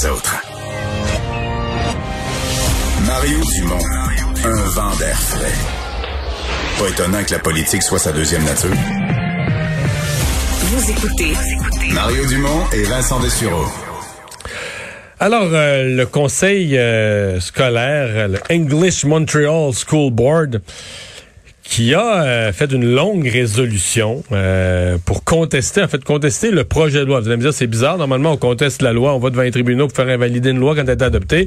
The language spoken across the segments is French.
les autres. Mario Dumont, un vent d'air frais. Pas étonnant que la politique soit sa deuxième nature. Vous écoutez Mario Dumont et Vincent Dessureau. Alors, euh, le conseil euh, scolaire, le English Montreal School Board, qui a euh, fait une longue résolution euh, pour contester, en fait, contester le projet de loi. Vous allez me dire, c'est bizarre. Normalement, on conteste la loi, on va devant les tribunaux pour faire invalider une loi quand elle est adoptée.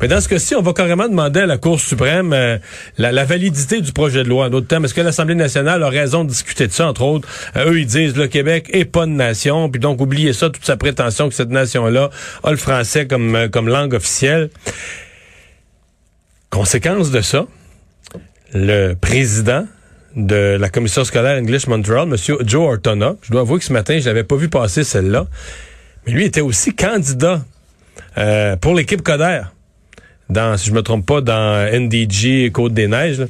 Mais dans ce cas-ci, on va carrément demander à la Cour suprême euh, la, la, validité du projet de loi. En d'autres termes, est-ce que l'Assemblée nationale a raison de discuter de ça, entre autres? eux, ils disent, le Québec est pas une nation, puis donc, oubliez ça, toute sa prétention que cette nation-là a le français comme, comme langue officielle. Conséquence de ça, le président de la commission scolaire English Montreal, M. Joe Ortona. Je dois avouer que ce matin, je l'avais pas vu passer celle-là. Mais lui était aussi candidat euh, pour l'équipe Coder. Dans, si je me trompe pas, dans NDG Côte-des-Neiges.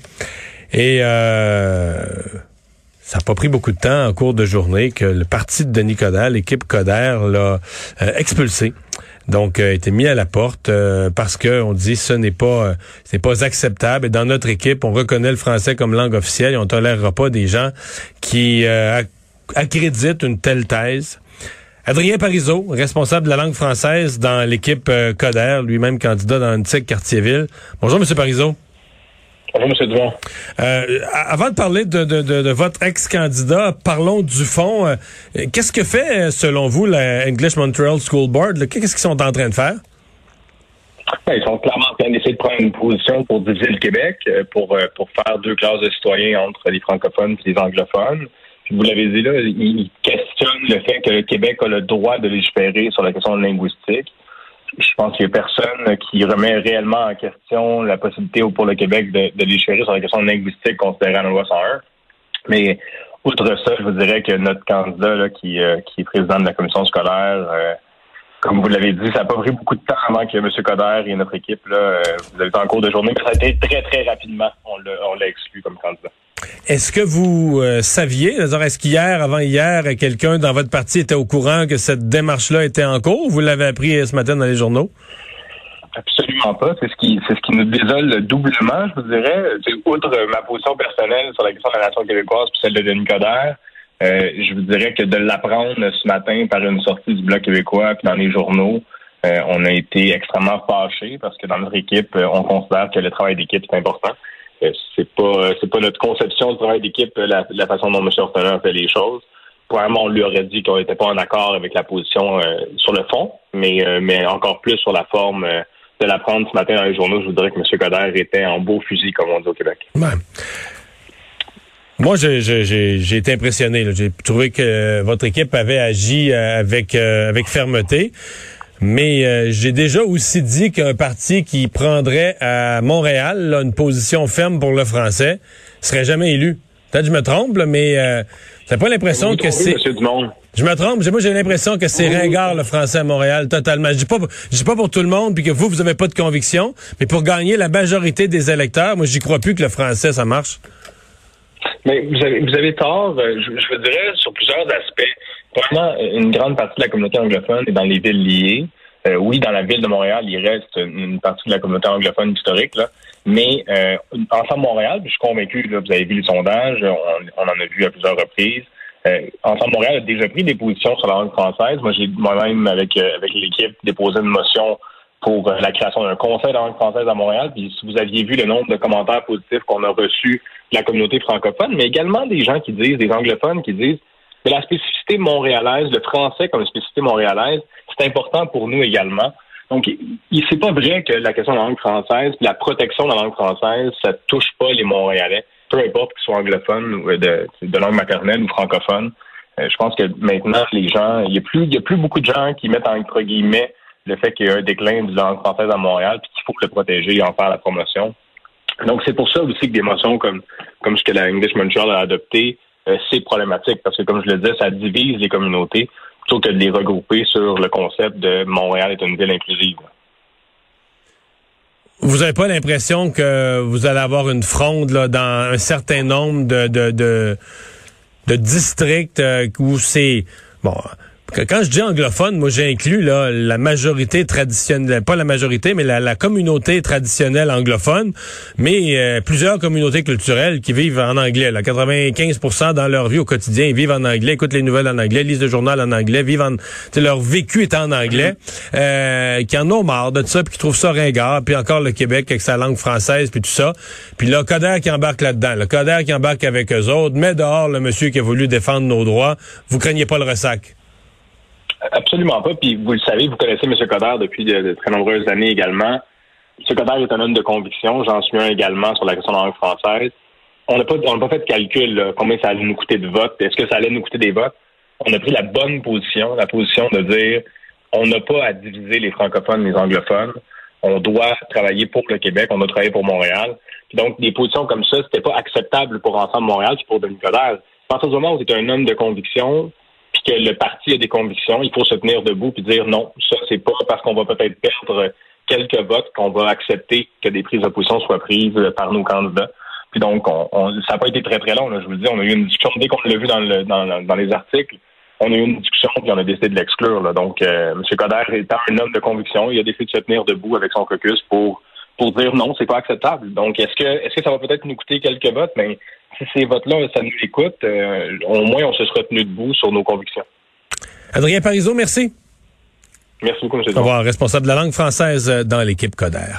Et euh, ça n'a pas pris beaucoup de temps en cours de journée que le parti de Denis Coderre, l'équipe Coder, l'a euh, expulsé donc euh, été mis à la porte euh, parce que on dit ce n'est pas euh, pas acceptable et dans notre équipe on reconnaît le français comme langue officielle et on tolérera pas des gens qui accréditent une telle thèse. Adrien Parizeau, responsable de la langue française dans l'équipe Coder, lui-même candidat dans une Quartier-Ville. Bonjour Monsieur Parizeau. Bonjour, M. Dumont. Euh, avant de parler de, de, de, de votre ex-candidat, parlons du fond. Euh, qu'est-ce que fait, selon vous, la English Montreal School Board? Qu'est-ce qu'ils sont en train de faire? Ben, ils sont clairement en train d'essayer de prendre une position pour diviser le Québec, euh, pour, euh, pour faire deux classes de citoyens entre les francophones et les anglophones. Puis vous l'avez dit là, ils questionnent le fait que le Québec a le droit de légiférer sur la question linguistique je pense qu'il n'y a personne qui remet réellement en question la possibilité pour le Québec de, de légiférer sur la question linguistique considérée en loi 101. Mais outre ça, je vous dirais que notre candidat là, qui, euh, qui est président de la commission scolaire, euh, comme vous l'avez dit, ça n'a pas pris beaucoup de temps avant que M. Coder et notre équipe, là, euh, vous avez été en cours de journée, mais ça a été très, très rapidement. On l'a exclu comme candidat. Est-ce que vous euh, saviez, est-ce qu'hier, avant hier, quelqu'un dans votre parti était au courant que cette démarche-là était en cours? Vous l'avez appris euh, ce matin dans les journaux? Absolument pas. C'est ce qui, c'est ce qui nous désole doublement, je vous dirais. outre ma position personnelle sur la question de la nation québécoise puis celle de Denis Coderre, euh, je vous dirais que de l'apprendre ce matin par une sortie du Bloc québécois puis dans les journaux, on a été extrêmement fâchés parce que dans notre équipe, on considère que le travail d'équipe est important. Euh, c'est pas euh, c'est pas notre conception du travail d'équipe, euh, la, façon dont M. Ortona fait les choses. Probablement, on lui aurait dit qu'on n'était pas en accord avec la position sur le fond, mais mais encore plus sur la forme de la prendre ce matin dans les journaux. Je vous dirais que M. Coder était en beau fusil, comme on dit au Québec. Moi, j'ai été impressionné. J'ai trouvé que votre équipe avait agi avec avec fermeté. Mais euh, j'ai déjà aussi dit qu'un parti qui prendrait à Montréal une position ferme pour le français serait jamais élu. Peut-être que je me trompe, mais euh, j'ai pas l'impression que c'est. Je me trompe. Moi, j'ai l'impression que c'est ringard le français à Montréal totalement. Je dis pas, je dis pas pour tout le monde, puis que vous, vous avez pas de conviction, mais pour gagner la majorité des électeurs, moi, j'y crois plus que le français ça marche. Mais vous avez, vous avez tort. Euh, je, je vous dirais sur plusieurs aspects. Vraiment, une grande partie de la communauté anglophone est dans les villes liées. Euh, oui, dans la ville de Montréal, il reste une partie de la communauté anglophone historique, là. mais euh, Ensemble Montréal, je suis convaincu, là, vous avez vu les sondages, on, en a vu à plusieurs reprises. Euh, Ensemble Montréal a déjà pris des positions sur la langue française. Moi, j'ai moi-même, avec, euh, avec l'équipe, déposé une motion pour la création d'un conseil de langue française à Montréal. Puis si vous aviez vu le nombre de commentaires positifs qu'on a reçus de la communauté francophone, mais également des gens qui disent, des anglophones qui disent la spécificité montréalaise, le français comme spécificité montréalaise, c'est important pour nous également. Donc, c'est pas vrai que la question de la langue française, la protection de la langue française, ça touche pas les Montréalais, peu importe qu'ils soient anglophones ou de, langue maternelle ou francophone. Euh, je pense que maintenant, les gens, il y a plus, beaucoup de gens qui mettent entre guillemets le fait qu'il y a un déclin de la langue française à Montréal, puis qu'il faut le protéger et en faire la promotion. Donc, c'est pour ça aussi que des motions comme, comme ce que la English Montreal a adopté, c'est problématique parce que, comme je le disais, ça divise les communautés plutôt que de les regrouper sur le concept de Montréal est une ville inclusive. Vous n'avez pas l'impression que vous allez avoir une fronde là, dans un certain nombre de, de, de, districts euh, où c'est bon quand je dis anglophone, moi j'inclus là la majorité traditionnelle, pas la majorité, mais la, communauté traditionnelle anglophone, mais euh, plusieurs communautés culturelles qui vivent en anglais. Là, 95% dans leur vie au quotidien, ils vivent en anglais, écoutent les nouvelles en anglais, lisent le journal en anglais, vivent en, leur vécu est en anglais, euh, qui en ont marre de ça, puis qui trouvent ça ringard, puis encore le Québec avec sa langue française, puis tout ça. Puis le Coder qui embarque là-dedans, le Coder qui embarque avec eux autres, met dehors le monsieur qui a voulu défendre nos droits. Vous craignez pas le ressac? Absolument pas. Puis vous le savez, vous connaissez M. Coder depuis de, très nombreuses années également. M. Coder est un homme de conviction. J'en suis un également sur la question de la langue française. On n'a pas, pas fait de calcul combien ça allait nous coûter de votes. Est-ce que ça allait nous coûter des votes? On a pris la bonne position, la position de dire on n'a pas à diviser les francophones et les anglophones. On doit travailler pour le Québec, on doit travailler pour Montréal. donc, des positions comme ça, c'était pas acceptable pour Ensemble Montréal puis pour Denis Coderre. À partir du moment où tu es un homme de conviction, puis que le parti a des convictions, il faut se tenir debout puis dire non, ça c'est pas parce qu'on va peut-être perdre quelques votes qu'on va accepter que des prises de position soient prises par nos candidats. Puis donc, on, ça n'a pas été très très long. je vous le dis, on a eu une discussion dès qu'on l'a vu dans, le, dans, dans, les articles. On a eu une discussion puis on a décidé de l'exclure. Donc, euh, M. Coder étant un homme de conviction, il a décidé de se tenir debout avec son caucus pour pour dire non, c'est pas acceptable. Donc, est-ce que est-ce que ça va peut-être nous coûter quelques votes? Mais ben, si ces votes-là, ça nous écoute, euh, au moins on se sera tenu debout sur nos convictions. Adrien Parizeau, merci. Merci beaucoup, M. Au revoir, responsable de la langue française dans l'équipe Coder.